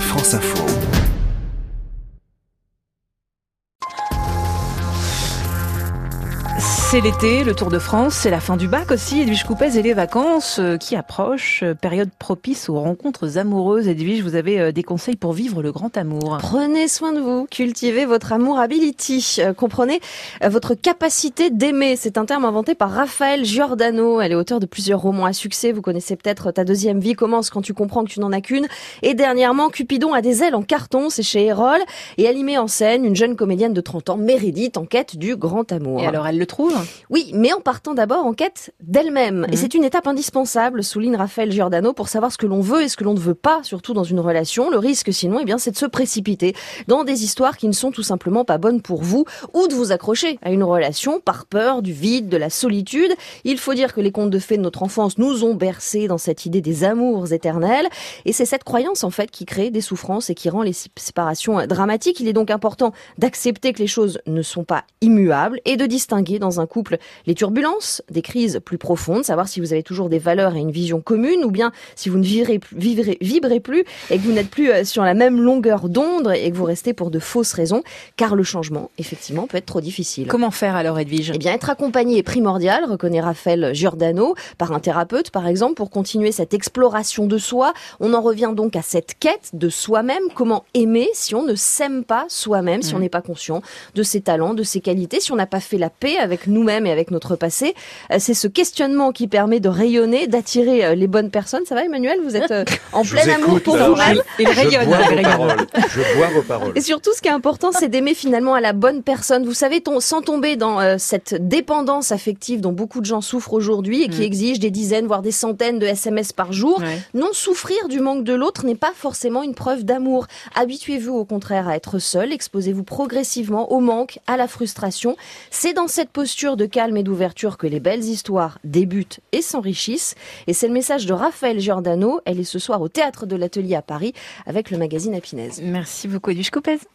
France Info. C'est l'été, le Tour de France, c'est la fin du bac aussi, Edwige Coupez et les vacances euh, qui approchent, euh, période propice aux rencontres amoureuses. Edwige, vous avez euh, des conseils pour vivre le grand amour. Prenez soin de vous, cultivez votre amour ability, comprenez votre capacité d'aimer. C'est un terme inventé par Raphaël Giordano. Elle est auteure de plusieurs romans à succès. Vous connaissez peut-être Ta deuxième vie commence quand tu comprends que tu n'en as qu'une. Et dernièrement, Cupidon a des ailes en carton, c'est chez Erol. Et elle y met en scène une jeune comédienne de 30 ans, Mérédith, en quête du grand amour. Et alors, elle le trouve oui, mais en partant d'abord en quête d'elle-même. Et mhm. c'est une étape indispensable, souligne Raphaël Giordano, pour savoir ce que l'on veut et ce que l'on ne veut pas, surtout dans une relation. Le risque, sinon, eh bien, c'est de se précipiter dans des histoires qui ne sont tout simplement pas bonnes pour vous ou de vous accrocher à une relation par peur du vide, de la solitude. Il faut dire que les contes de fées de notre enfance nous ont bercés dans cette idée des amours éternels. Et c'est cette croyance, en fait, qui crée des souffrances et qui rend les séparations dramatiques. Il est donc important d'accepter que les choses ne sont pas immuables et de distinguer dans un couple les turbulences, des crises plus profondes, savoir si vous avez toujours des valeurs et une vision commune, ou bien si vous ne vivrez, vibrez plus et que vous n'êtes plus euh, sur la même longueur d'onde et que vous restez pour de fausses raisons, car le changement, effectivement, peut être trop difficile. Comment faire alors, Edwige? Eh bien, être accompagné est primordial, reconnaît Raphaël Giordano, par un thérapeute, par exemple, pour continuer cette exploration de soi. On en revient donc à cette quête de soi-même. Comment aimer si on ne s'aime pas soi-même, si on mmh. n'est pas conscient de ses talents, de ses qualités, si on n'a pas fait la paix avec nous nous-mêmes et avec notre passé. Euh, c'est ce questionnement qui permet de rayonner, d'attirer euh, les bonnes personnes. Ça va, Emmanuel? Vous êtes euh, en plein amour pour vous-même. Il rayonne. Je bois vos paroles. Et surtout, ce qui est important, c'est d'aimer finalement à la bonne personne. Vous savez, sans tomber dans cette dépendance affective dont beaucoup de gens souffrent aujourd'hui et qui mm. exige des dizaines, voire des centaines de SMS par jour. Non souffrir du manque de l'autre n'est pas forcément une preuve d'amour. Habituez-vous au contraire à être seul, exposez-vous progressivement au manque, à la frustration. C'est dans cette posture de calme et d'ouverture que les belles histoires débutent et s'enrichissent. Et c'est le message de Raphaël Giordano. Elle est ce soir au Théâtre de l'Atelier à Paris avec le magazine Apinez. Merci beaucoup, Coupez.